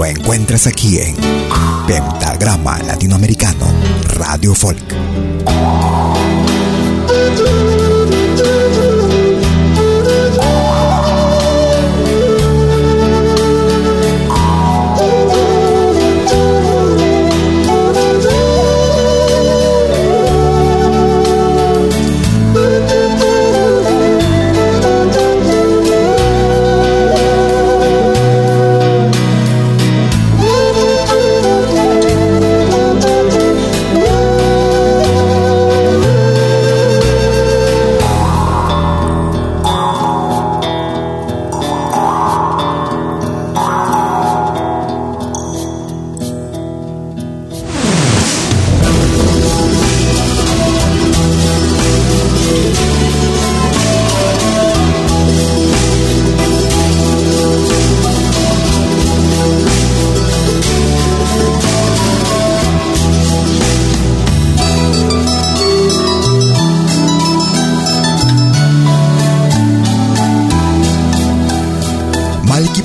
Lo encuentras aquí en Pentagrama Latinoamericano Radio Folk.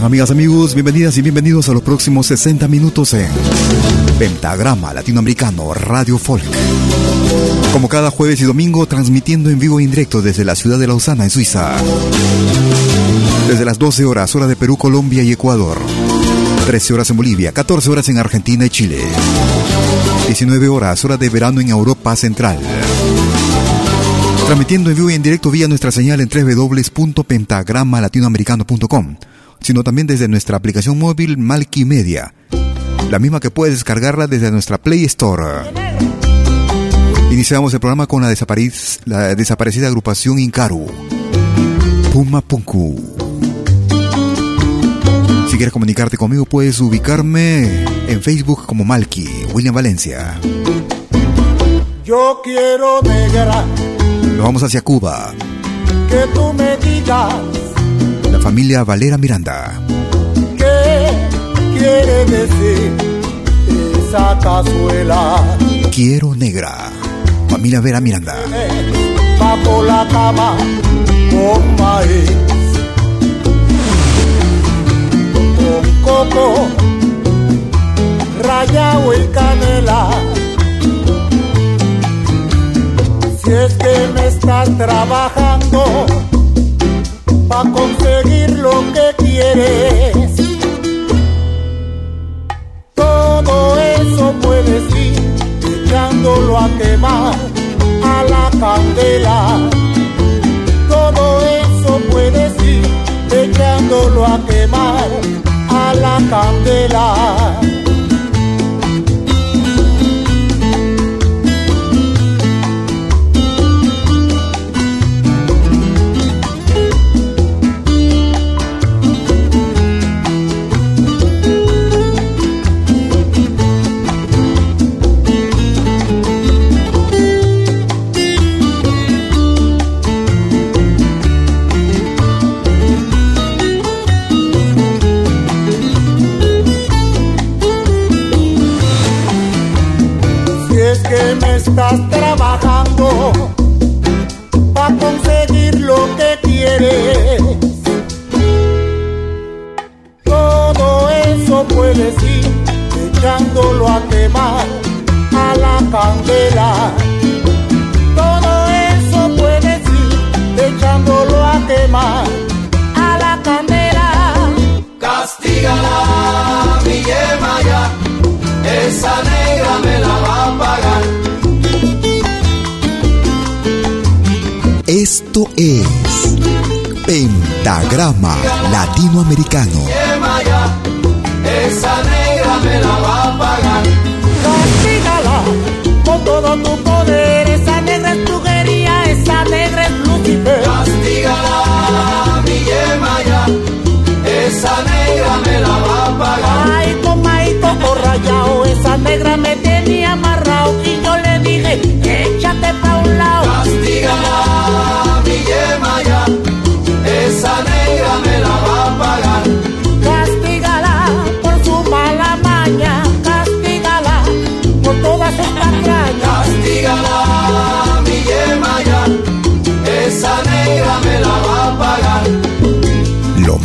Amigas, amigos? Bienvenidas y bienvenidos a los próximos 60 minutos en Pentagrama Latinoamericano Radio Folk. Como cada jueves y domingo, transmitiendo en vivo e indirecto desde la ciudad de Lausana, en Suiza. Desde las 12 horas, hora de Perú, Colombia y Ecuador. 13 horas en Bolivia, 14 horas en Argentina y Chile. 19 horas, hora de verano en Europa Central. Transmitiendo en vivo y en directo vía nuestra señal en www.pentagramalatinoamericano.com sino también desde nuestra aplicación móvil Malky Media, la misma que puedes descargarla desde nuestra Play Store. Iniciamos el programa con la, la desaparecida agrupación Incaru, Puma Punku. Si quieres comunicarte conmigo, puedes ubicarme en Facebook como Malky, William Valencia. Yo quiero negra. Nos vamos hacia Cuba. Que tú me digas familia Valera Miranda. ¿Qué quiere decir esa cazuela? Quiero negra. Familia Vera Miranda. Bajo la cama con maíz. Con coco, rayado y canela. Si es que me estás trabajando para conseguir lo que quieres. Todo eso puedes ir echándolo a quemar a la candela. Todo eso puedes ir echándolo a quemar a la candela.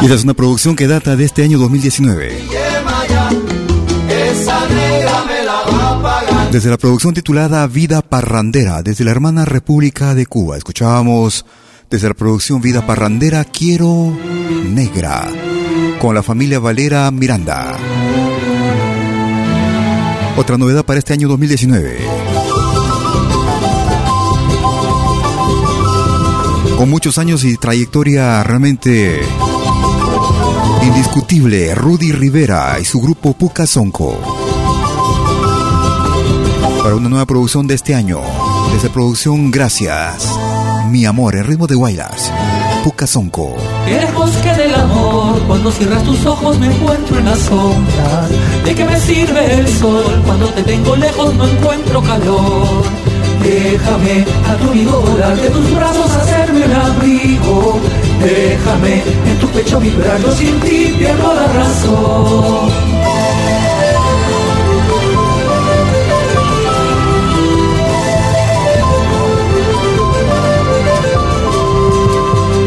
Y esta es una producción que data de este año 2019. Desde la producción titulada Vida Parrandera, desde la hermana República de Cuba, escuchábamos desde la producción Vida Parrandera Quiero Negra, con la familia Valera Miranda. Otra novedad para este año 2019. Con muchos años y trayectoria realmente indiscutible, Rudy Rivera y su grupo Puka Sonko. Para una nueva producción de este año, desde producción Gracias, Mi Amor, en ritmo de Guaylas, Puka Sonko. En el bosque del amor, cuando cierras tus ojos me encuentro en las sombras. ¿De qué me sirve el sol? Cuando te tengo lejos no encuentro calor. Déjame a tu volar, de tus brazos hacerme abrigo. Déjame en tu pecho vibrar, yo sin ti pierdo la razón.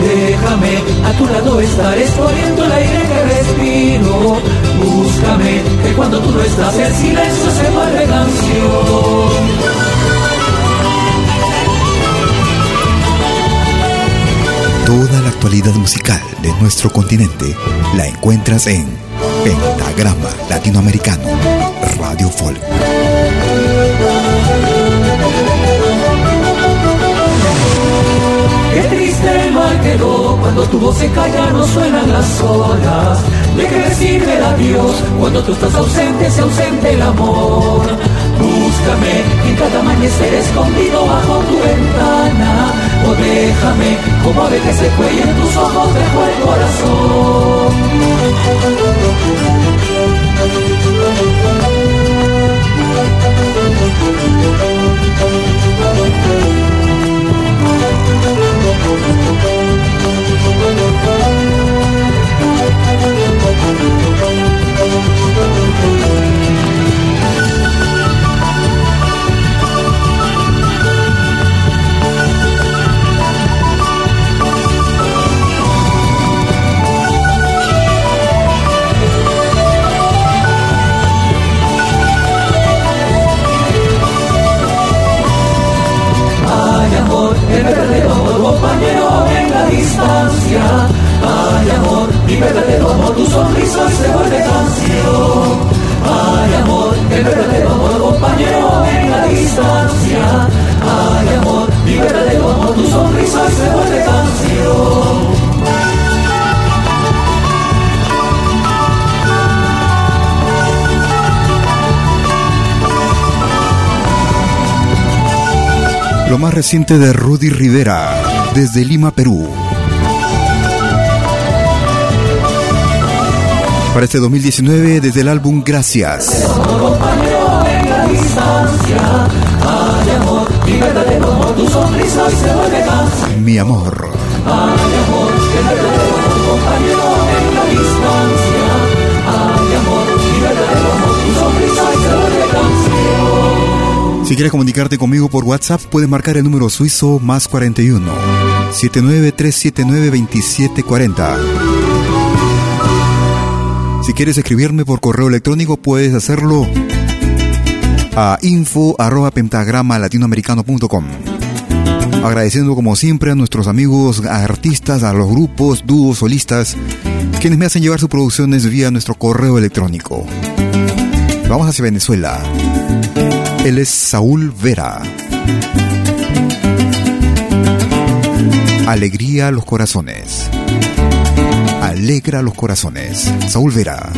Déjame a tu lado estar exponiendo el aire que respiro. Búscame, que cuando tú no estás el silencio se vuelve canción. Toda la actualidad musical de nuestro continente la encuentras en Pentagrama Latinoamericano, Radio Folk. Qué triste mal quedó cuando tu voz se calla, no suenan las horas. ¿De qué el adiós cuando tú estás ausente, se ausente el amor? Búscame en cada amanecer escondido bajo tu ventana o déjame como de que se cuelle en tus ojos dejo el corazón. Más reciente de Rudy Rivera, desde Lima, Perú. Para este 2019, desde el álbum Gracias. Mi amor. Si quieres comunicarte conmigo por WhatsApp, puedes marcar el número suizo más 41 79379 2740. Si quieres escribirme por correo electrónico, puedes hacerlo a info arroba pentagrama latinoamericano.com. Agradeciendo como siempre a nuestros amigos artistas, a los grupos, dúos, solistas, quienes me hacen llevar sus producciones vía nuestro correo electrónico. Vamos hacia Venezuela. Él es Saúl Vera. Alegría a los corazones. Alegra los corazones. Saúl Vera.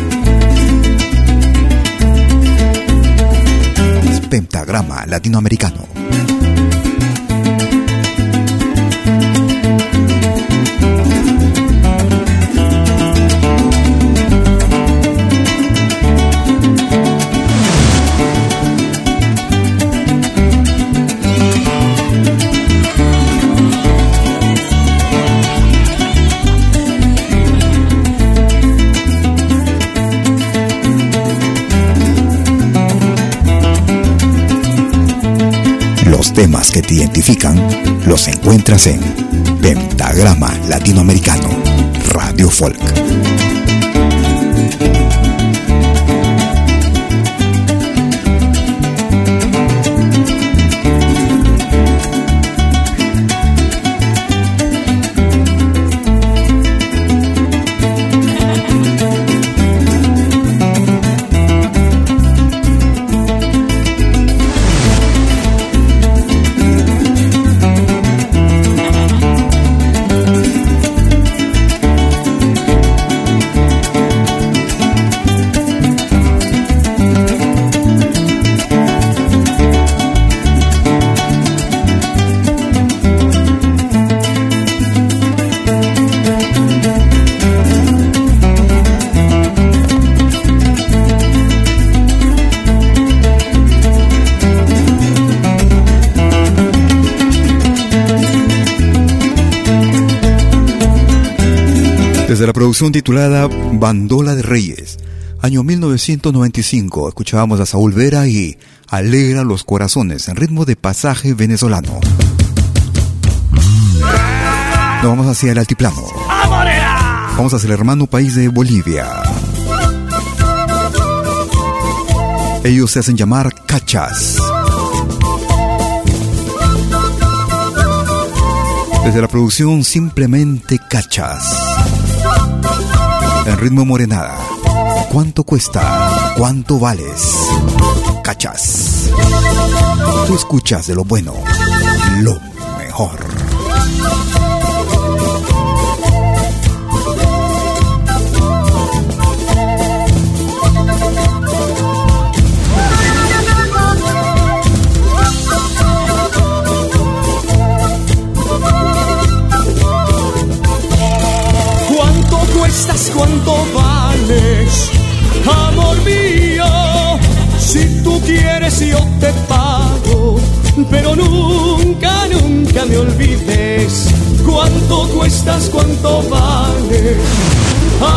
Pentagrama latinoamericano. Temas que te identifican los encuentras en Pentagrama Latinoamericano, Radio Folk. Producción titulada Bandola de Reyes, año 1995, escuchábamos a Saúl Vera y Alegra los corazones en ritmo de pasaje venezolano. Nos vamos hacia el altiplano. Vamos hacia el hermano país de Bolivia. Ellos se hacen llamar cachas. Desde la producción Simplemente Cachas en ritmo morenada. ¿Cuánto cuesta? ¿Cuánto vales? Cachas. Tú escuchas de lo bueno, lo mejor. Pero nunca, nunca me olvides cuánto cuestas, cuánto vales,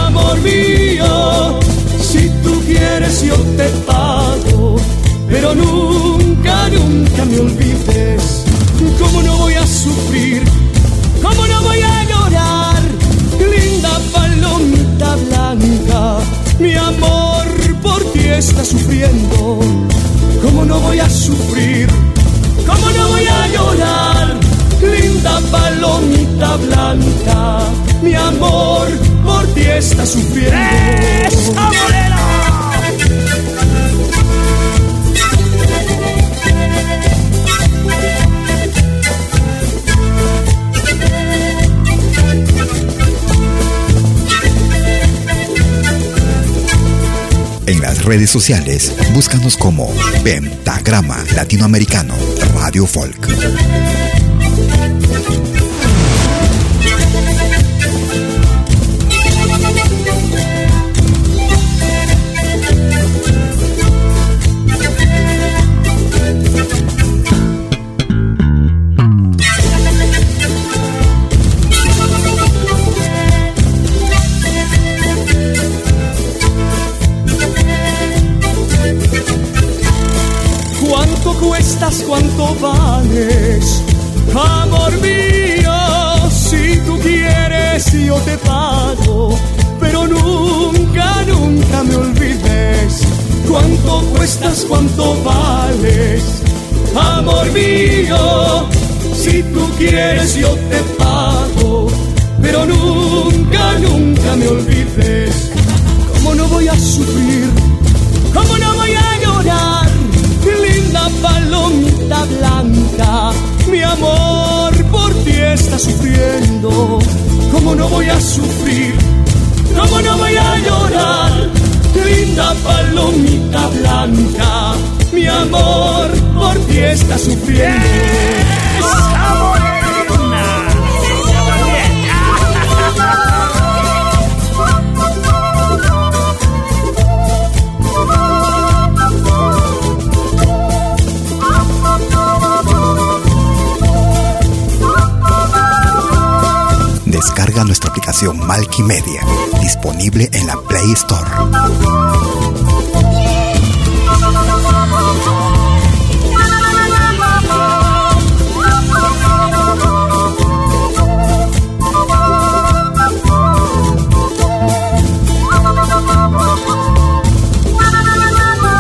amor mío. Si tú quieres yo te pago, pero nunca, nunca me olvides. ¿Cómo no voy a sufrir? ¿Cómo no voy a llorar? Linda palomita blanca, mi amor por ti está sufriendo. ¿Cómo no voy a sufrir? Llorar? Linda palomita blanca, mi amor por ti está sufriendo. En las redes sociales, búscanos como Pentagrama Latinoamericano Radio Folk. Media, disponible en la Play Store.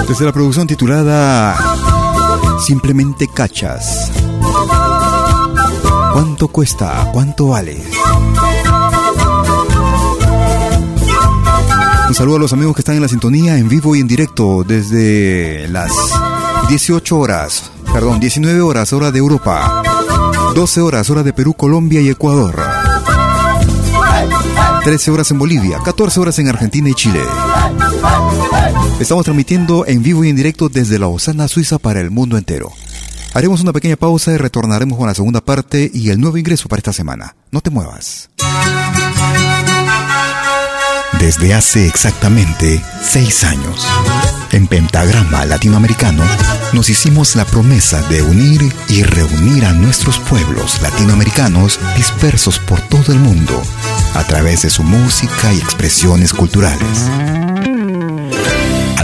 Desde la producción titulada Simplemente Cachas. ¿Cuánto cuesta? ¿Cuánto vale? Un saludo a los amigos que están en la sintonía en vivo y en directo desde las 18 horas, perdón, 19 horas hora de Europa, 12 horas hora de Perú, Colombia y Ecuador, 13 horas en Bolivia, 14 horas en Argentina y Chile. Estamos transmitiendo en vivo y en directo desde la Osana, Suiza para el mundo entero. Haremos una pequeña pausa y retornaremos con la segunda parte y el nuevo ingreso para esta semana. No te muevas. Desde hace exactamente seis años, en Pentagrama Latinoamericano, nos hicimos la promesa de unir y reunir a nuestros pueblos latinoamericanos dispersos por todo el mundo a través de su música y expresiones culturales.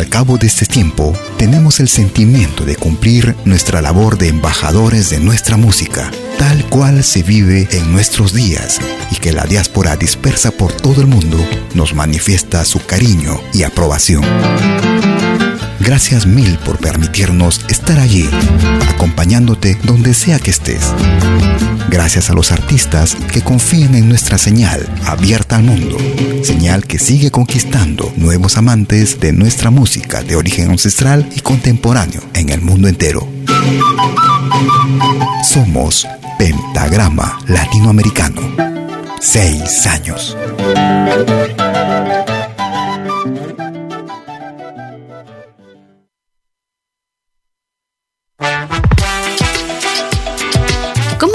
Al cabo de este tiempo, tenemos el sentimiento de cumplir nuestra labor de embajadores de nuestra música, tal cual se vive en nuestros días, y que la diáspora dispersa por todo el mundo nos manifiesta su cariño y aprobación. Gracias mil por permitirnos estar allí, acompañándote donde sea que estés. Gracias a los artistas que confían en nuestra señal abierta al mundo, señal que sigue conquistando nuevos amantes de nuestra música de origen ancestral y contemporáneo en el mundo entero. Somos Pentagrama Latinoamericano. Seis años.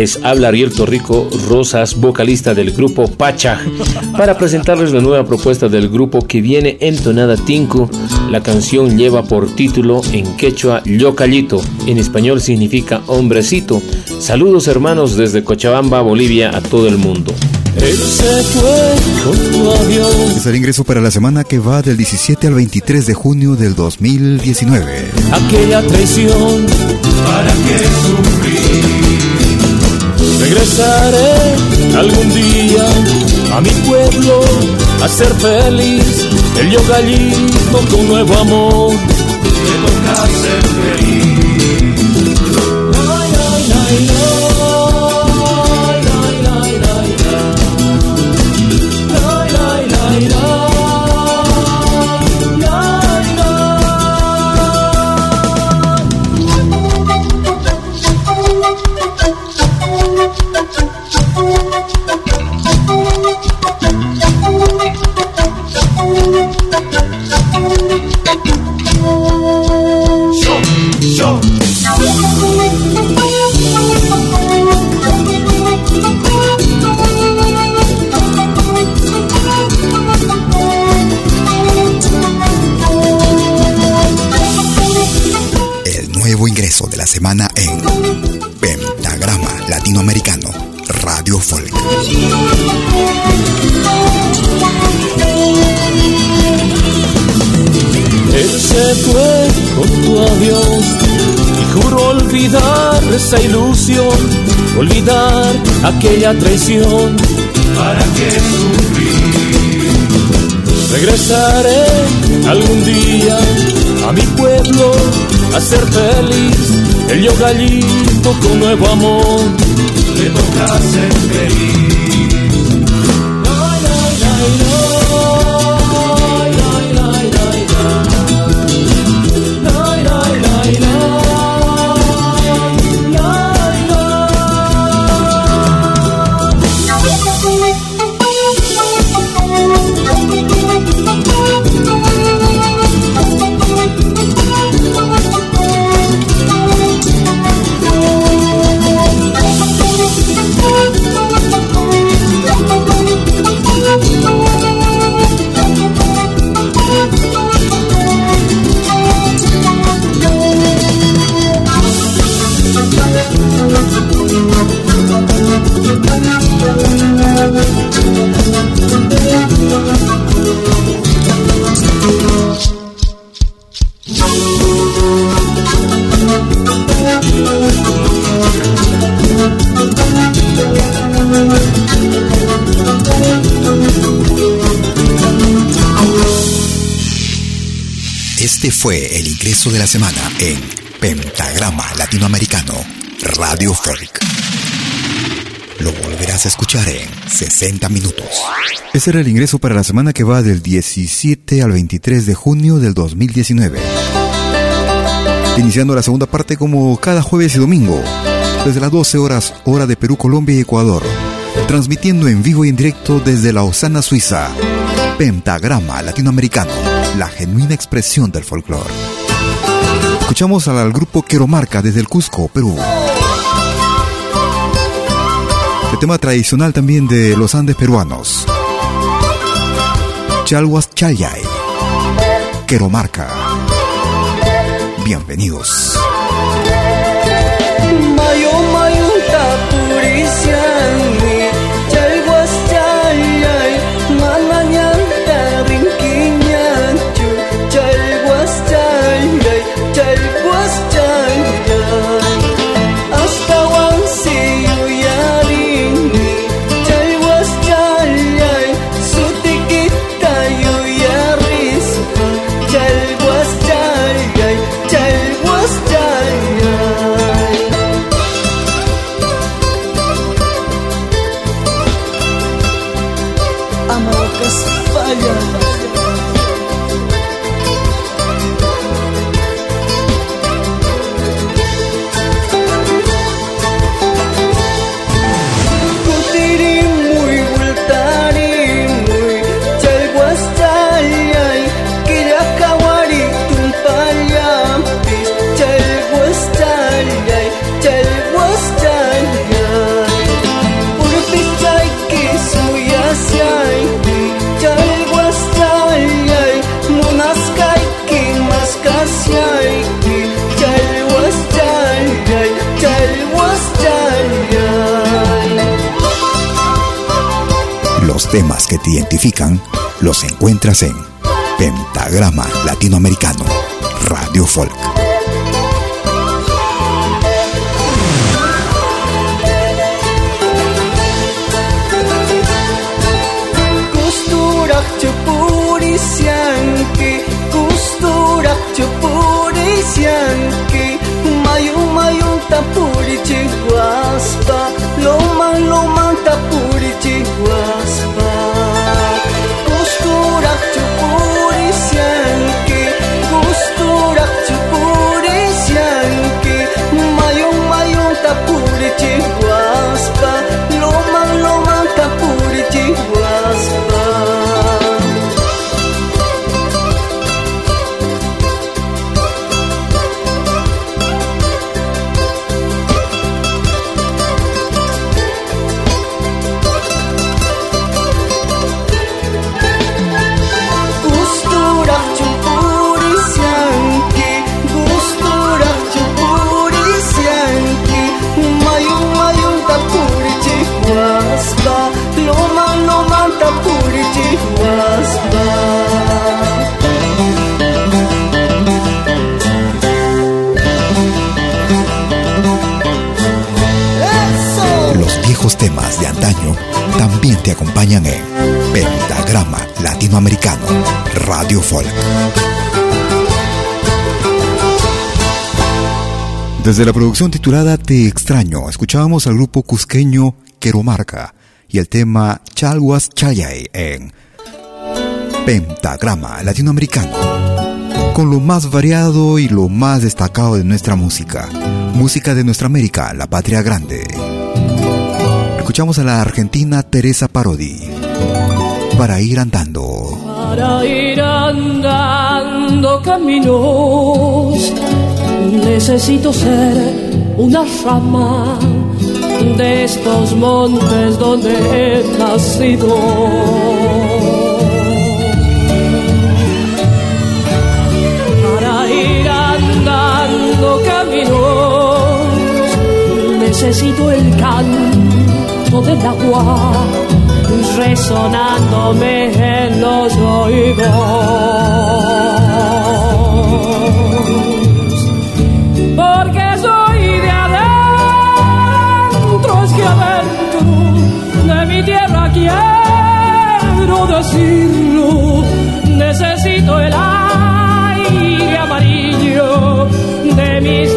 Les habla Ariel Torrico Rosas, vocalista del grupo Pacha, para presentarles la nueva propuesta del grupo que viene entonada Tinku. La canción lleva por título en quechua Yocallito, en español significa hombrecito. Saludos hermanos desde Cochabamba, Bolivia, a todo el mundo. Él se fue con tu avión. Es el ingreso para la semana que va del 17 al 23 de junio del 2019. Aquella traición, ¿para qué sufrir? Regresaré algún día a mi pueblo a ser feliz. El yo gallito con nuevo amor. Me toca ser feliz. Olvidar aquella traición. ¿Para qué sufrir? Regresaré algún día a mi pueblo a ser feliz. El yo gallito con nuevo amor le toca ser feliz. Ay, ay, ay, Pentagrama Latinoamericano Radio Folk. Lo volverás a escuchar en 60 minutos. Ese era el ingreso para la semana que va del 17 al 23 de junio del 2019. Iniciando la segunda parte como cada jueves y domingo, desde las 12 horas hora de Perú, Colombia y Ecuador, transmitiendo en vivo y en directo desde Lausana, Suiza. Pentagrama Latinoamericano, la genuina expresión del folclore. Escuchamos al grupo Queromarca desde el Cusco, Perú. El tema tradicional también de los Andes peruanos. Chalhuas Chayay. Queromarca. Bienvenidos. En Pentagrama Latinoamericano, Radio Folk. Desde la producción titulada Te extraño, escuchábamos al grupo cusqueño Queromarca y el tema Chalhuas Chayay en Pentagrama Latinoamericano. Con lo más variado y lo más destacado de nuestra música. Música de nuestra América, la patria grande. Escuchamos a la argentina Teresa Parodi. Para ir andando. Para ir andando caminos, necesito ser una rama de estos montes donde he nacido. Para ir andando caminos, necesito el canto del agua resonándome en los oídos. decirlo, necesito el aire amarillo de mis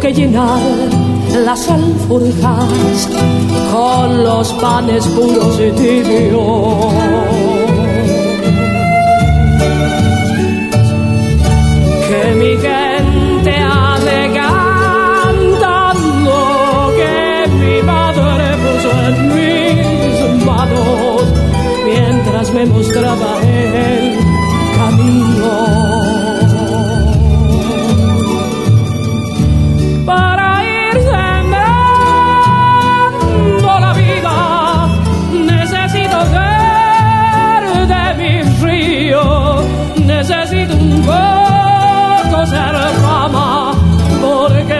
que llenar las alforjas con los panes puros y tibios. Que mi gente ande cantando, que mi madre puso en mis manos mientras me mostraba el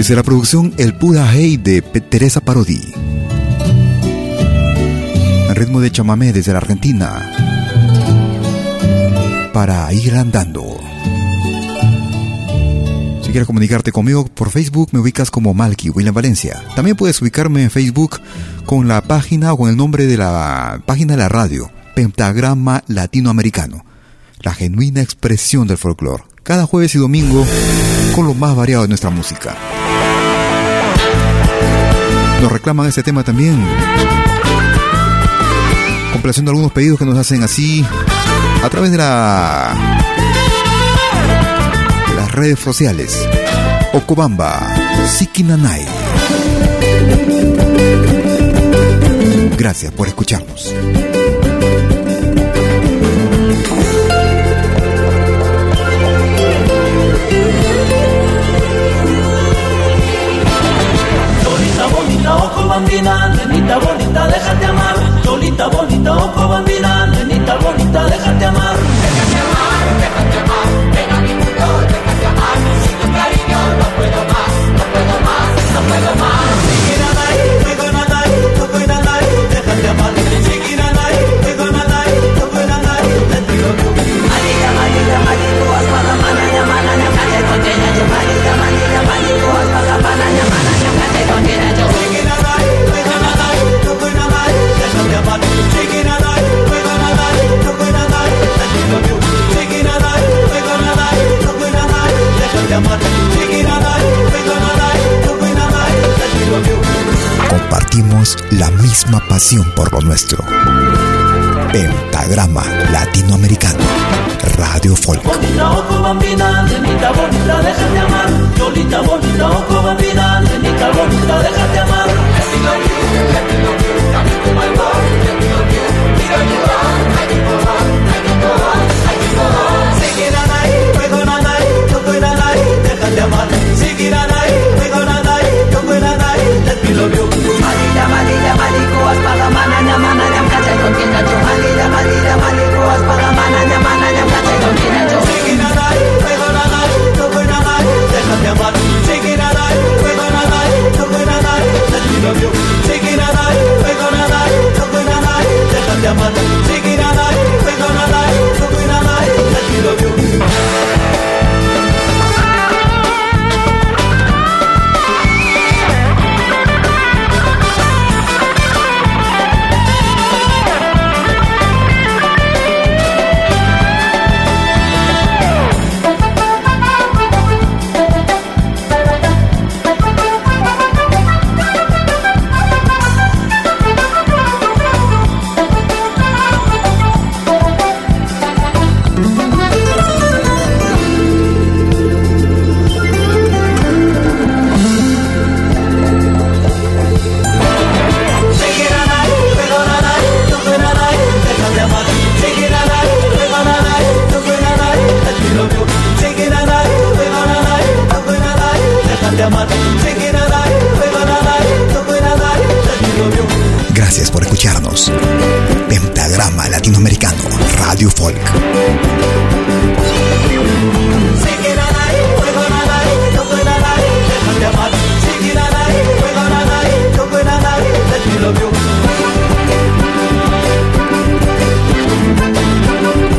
Desde la producción El Pura Hey de Teresa Parodi. El ritmo de chamamé desde la Argentina. Para ir andando. Si quieres comunicarte conmigo por Facebook, me ubicas como Malky William Valencia. También puedes ubicarme en Facebook con la página o con el nombre de la página de la radio, Pentagrama Latinoamericano, la genuina expresión del folclore. Cada jueves y domingo con lo más variado de nuestra música. Nos reclaman este tema también. Complaciendo algunos pedidos que nos hacen así a través de la las redes sociales. Okobamba, Sikinanai. Gracias por escucharnos. Bambina, nenita bonita, déjate amar. Cholita bonita, ojo bambina, por lo nuestro. Pentagrama Latinoamericano. Radio Folk. Bonita, bonita, amar. Bonita, bonita, love you. Taking a night, taking a night, taking a night, taking a night.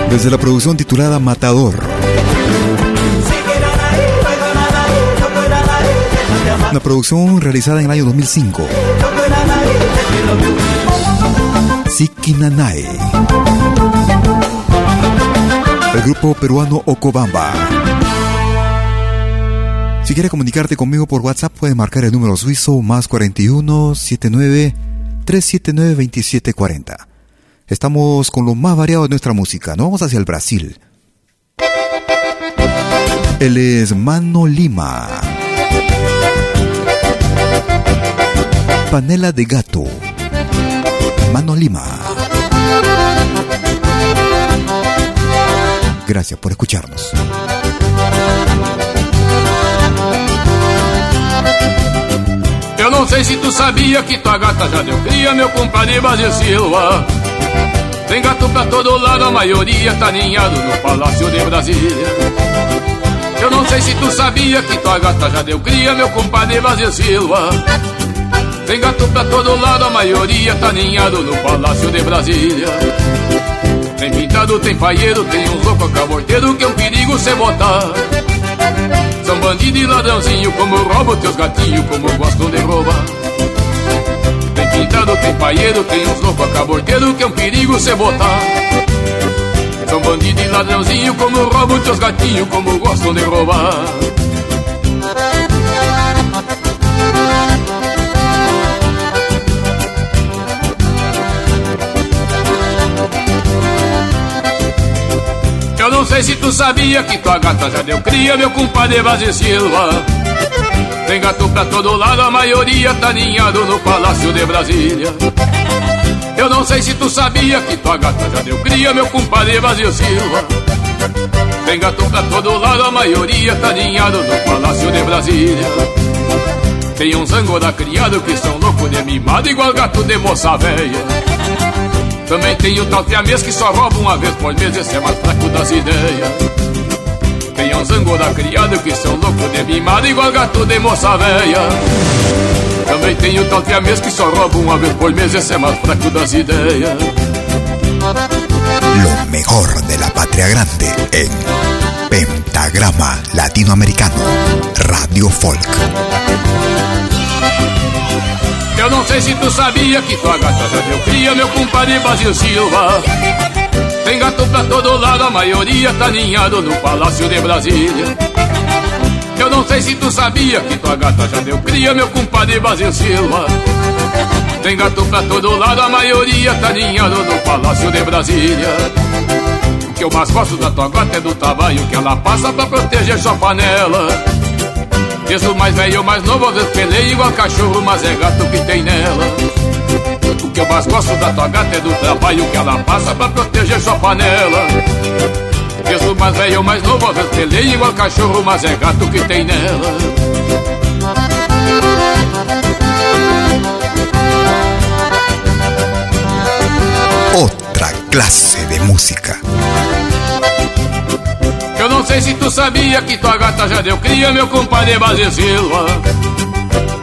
Desde la producción titulada Matador. Una producción realizada en el año 2005. Sikinanae. El grupo peruano Okobamba. Si quieres comunicarte conmigo por WhatsApp, puedes marcar el número suizo más 41 79 379 2740. Estamos con lo más variado de nuestra música. Nos vamos hacia el Brasil. Él es Mano Lima. Panela de gato. Mano Lima. Gracias por escucharnos. Eu não sei se tu sabia que tua gata já deu cria, meu compadre Basil Silva. Tem gato pra todo lado, a maioria tá ninhado no Palácio de Brasília. Eu não sei se tu sabia que tua gata já deu cria, meu compadre Basil Silva. Tem gato pra todo lado, a maioria tá ninhado no Palácio de Brasília. Tem pintado, tem paieiro, tem uns loucos caborteiro que é um perigo cê botar. São bandido e ladrãozinho, como roubam teus gatinhos, como gostam de roubar. Tem pintado, tem paieiro, tem uns loucos caborteiro que é um perigo cê botar. São bandido e ladrãozinho, como roubam teus gatinhos, como gostam de roubar. Não sei se tu sabia que tua gata já deu cria, meu compadre Evasio Silva. Tem gato pra todo lado, a maioria tá ninhado no Palácio de Brasília. Eu não sei se tu sabia que tua gata já deu cria, meu compadre Evasio Silva. Tem gato pra todo lado, a maioria tá ninhado no Palácio de Brasília. Tem uns angora criado que são loucos de mimado, igual gato de moça velha. Também tem o tal que só rouba uma vez por mês, esse é mais fraco das ideias. Tem uns angora criado que são loucos de mimado, igual gato de moça velha. Também tem o tal que só rouba uma vez por mês, esse é mais fraco das ideias. Lo mejor de la patria grande en Pentagrama Latinoamericano, Radio Folk. Eu não sei se tu sabia que tua gata já deu cria, meu compadre Basil Silva. Tem gato pra todo lado, a maioria tá ninhado no Palácio de Brasília. Eu não sei se tu sabia que tua gata já deu cria, meu compadre Basil Silva. Tem gato pra todo lado, a maioria tá ninhado no Palácio de Brasília. O que eu mais gosto da tua gata é do tamanho que ela passa pra proteger sua panela. Desde o mais velho mais novo, às vezes pelei igual cachorro, mas é gato que tem nela. O que eu mais gosto da tua gata é do trabalho que ela passa pra proteger sua panela. Desde o mais velho mais novo, às vezes pelei igual cachorro, mas é gato que tem nela. Otra clase de música. Não sei se tu sabia que tua gata já deu cria, meu compadre Basil Silva.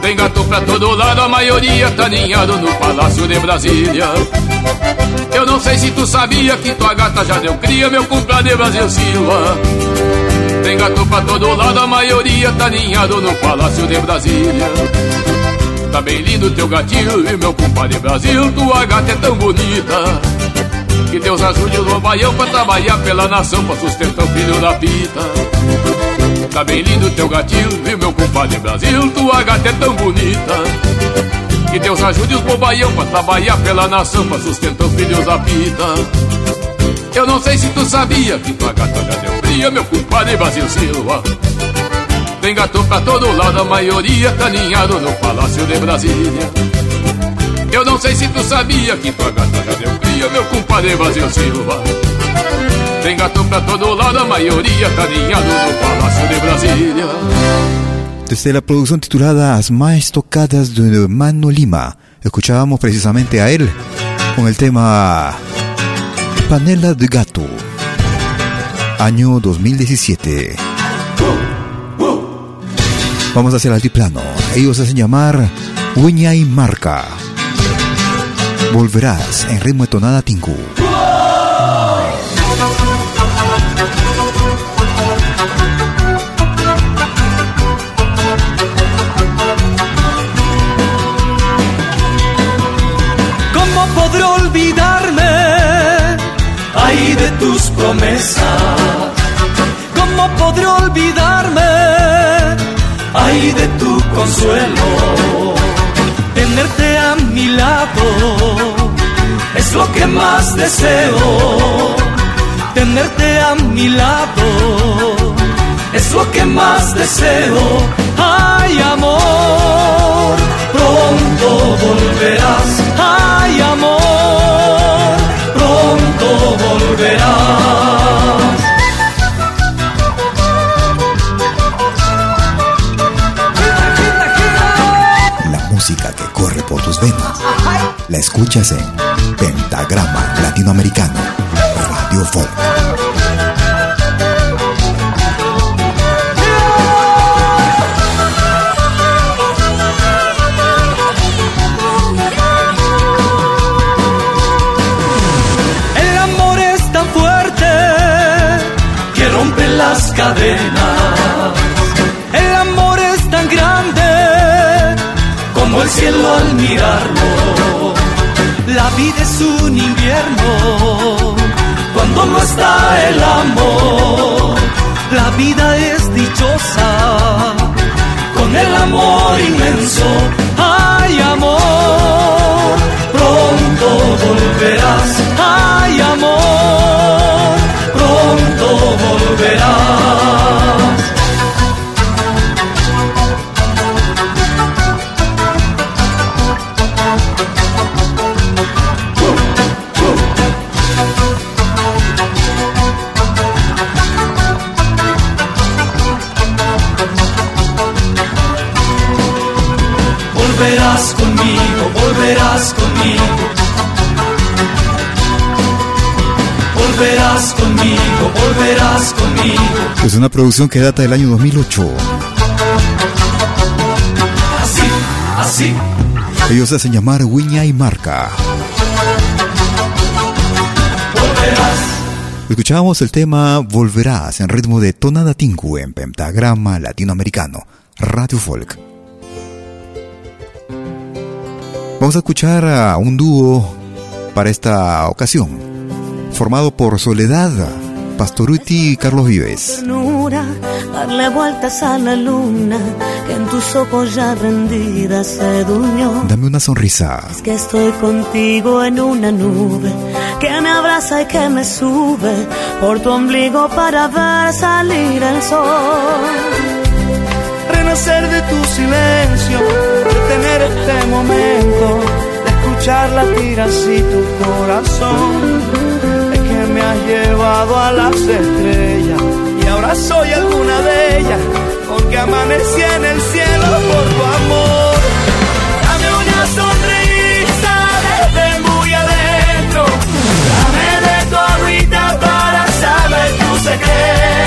Tem gato pra todo lado, a maioria tá ninhado no Palácio de Brasília. Eu não sei se tu sabia que tua gata já deu cria, meu compadre Brasil Silva. Tem gato pra todo lado, a maioria tá ninhado no Palácio de Brasília. Tá bem lindo teu gatinho e meu compadre Brasil, tua gata é tão bonita. Que Deus ajude o baião pra trabalhar pela nação, pra sustentar o filho da pita. Tá bem lindo teu gatinho, viu meu compadre Brasil, tua gata é tão bonita. Que Deus ajude os bobaião pra trabalhar pela nação, pra sustentar os filhos da pita. Eu não sei se tu sabia que tua gata já deu fria, meu compadre Brasil Silva. Tem gato pra todo lado, a maioria tá ninhado no Palácio de Brasília. Eu não sei se tu sabia que tua gata já deu cria, meu compadre Brasil Silva. Tem gato pra todo lado, a maioria tá ninhado no Palácio de Brasília. Desde la producción titulada As más tocadas de Mano Lima, escuchábamos precisamente a él con el tema Panela de Gato. Año 2017. Vamos hacia el altiplano. Ellos hacen llamar Uña y Marca. Volverás en ritmo de Tinku. ¿Cómo podré olvidarme ahí de tus promesas? ¿Cómo podré olvidarme ahí de tu consuelo? Tenerte a mi lado más deseo. Tenerte a mi lado es lo que más deseo. Ay, amor, pronto volverás. Ay, amor, pronto volverás. La música que corre por tus venas. La escuchas en Pentagrama Latinoamericano. Radio Folk. El amor es tan fuerte que rompe las cadenas. El amor es tan grande como el cielo al mirarlo. La vida es un invierno cuando no está el amor. La vida es dichosa con el amor inmenso. Ay, amor, pronto volverás. Ay, amor, pronto volverás. Conmigo, volverás conmigo. Es una producción que data del año 2008. Así, así. Ellos hacen llamar Wiña y Marca. Escuchábamos el tema Volverás en ritmo de tonada tinku en pentagrama latinoamericano, Radio Folk. Vamos a escuchar a un dúo para esta ocasión, formado por Soledad, Pastoruti y Carlos Vives. ternura, darle vueltas a la luna, que en tus ojos ya rendida se durmió. Dame una sonrisa. Es que estoy contigo en una nube, que me abraza y que me sube, por tu ombligo para ver salir el sol. renacer de tu silencio, de tener este momento, de escuchar latir así tu corazón. Has llevado a las estrellas. Y ahora soy alguna de ellas, porque amanecí en el cielo por tu amor. Dame una sonrisa desde muy adentro, dame de tu agüita para saber tu secreto,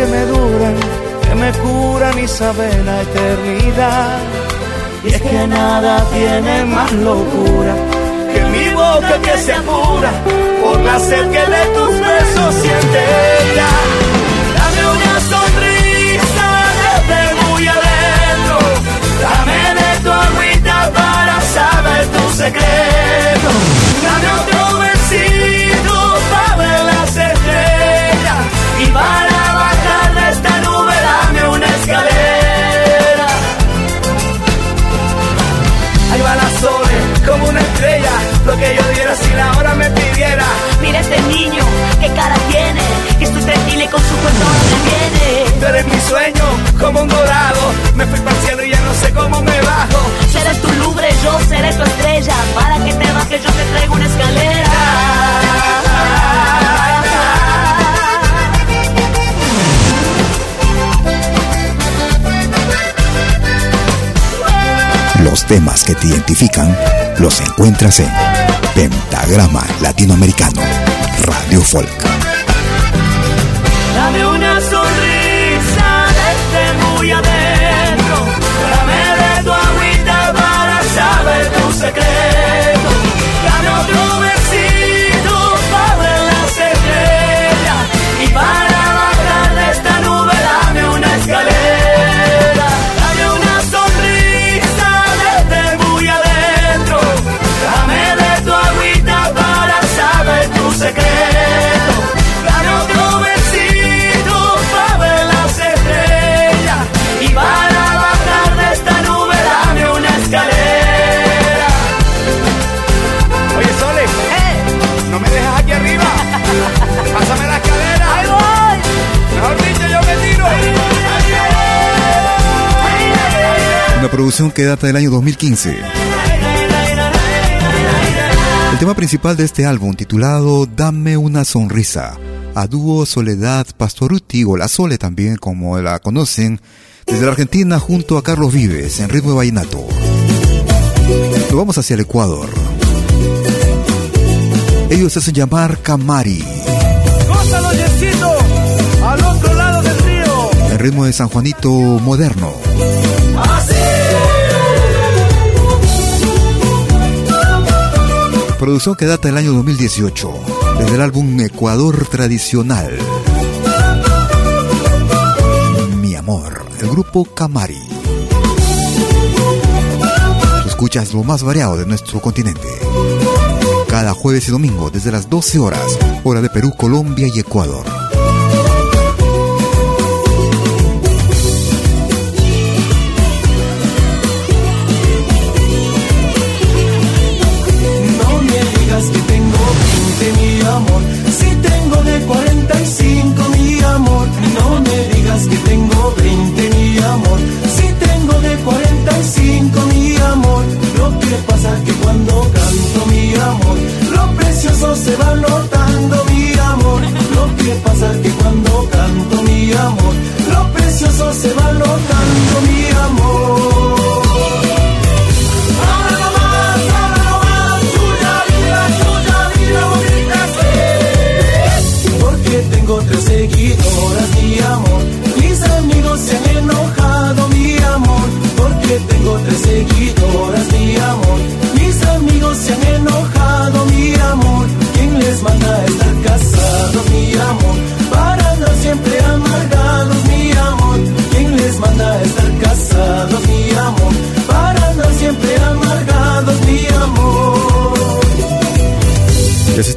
que me duran, que me curan y saben la eternidad. Y es que nada tiene más locura que mi boca que se apura por la sed que de tus besos siente ella. con su cuento viene. Tú eres mi sueño, como un dorado. Me fui para el cielo y ya no sé cómo me bajo. Seré tu lumbre, yo seré tu estrella. Para que te bajes, yo te traigo una escalera. Los temas que te identifican los encuentras en Pentagrama Latinoamericano, Radio Folk. Desde muy adentro, Una producción que data del año 2015. El tema principal de este álbum, titulado Dame una sonrisa, a dúo Soledad Pastoruti o La Sole también, como la conocen, desde la Argentina junto a Carlos Vives en ritmo de vallenato. Nos vamos hacia el Ecuador. Ellos se hacen llamar Camari, al otro lado del río. en ritmo de San Juanito moderno. Producción que data del año 2018, desde el álbum Ecuador Tradicional. Mi amor, el grupo Camari. Escuchas lo más variado de nuestro continente. Cada jueves y domingo desde las 12 horas, hora de Perú, Colombia y Ecuador.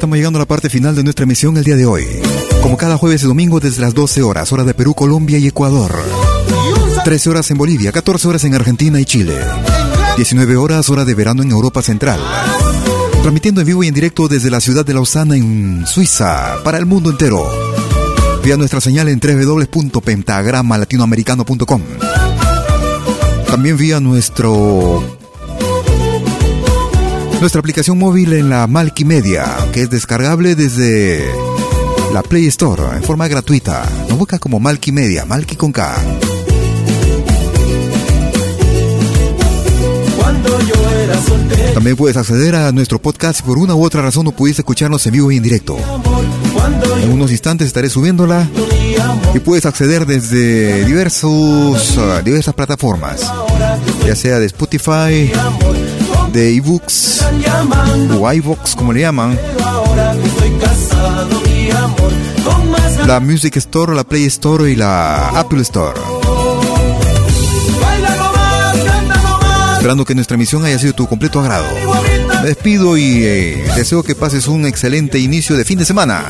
Estamos llegando a la parte final de nuestra emisión el día de hoy. Como cada jueves y domingo desde las 12 horas, hora de Perú, Colombia y Ecuador. 13 horas en Bolivia, 14 horas en Argentina y Chile. 19 horas, hora de verano en Europa Central. Transmitiendo en vivo y en directo desde la ciudad de Lausana en Suiza para el mundo entero. Vía nuestra señal en www.pentagramalatinoamericano.com. También vía nuestro nuestra aplicación móvil en la Malkimedia, que es descargable desde la Play Store en forma gratuita. Nos busca como Malkimedia, Malki con K. También puedes acceder a nuestro podcast si por una u otra razón no pudiste escucharnos en vivo y en directo. En unos instantes estaré subiéndola y puedes acceder desde diversos, ah, diversas plataformas, ya sea de Spotify, de ebooks o iVoox como le llaman, la Music Store, la Play Store y la Apple Store. Esperando que nuestra emisión haya sido tu completo agrado. Me despido y eh, deseo que pases un excelente inicio de fin de semana.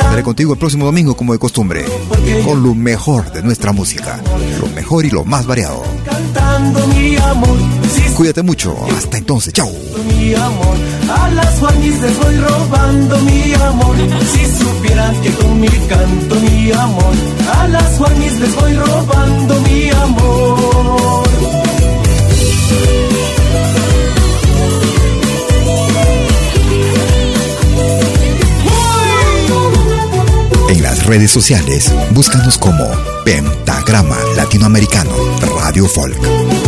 Estaré contigo el próximo domingo como de costumbre, con lo mejor de nuestra música, lo mejor y lo más variado. Cantando, mi amor. Cuídate mucho, hasta entonces, chao. mi amor. A las les voy robando mi amor. Si supieran que con mi canto, mi amor. A las les voy robando mi amor. Redes sociales, búscanos como Pentagrama Latinoamericano Radio Folk.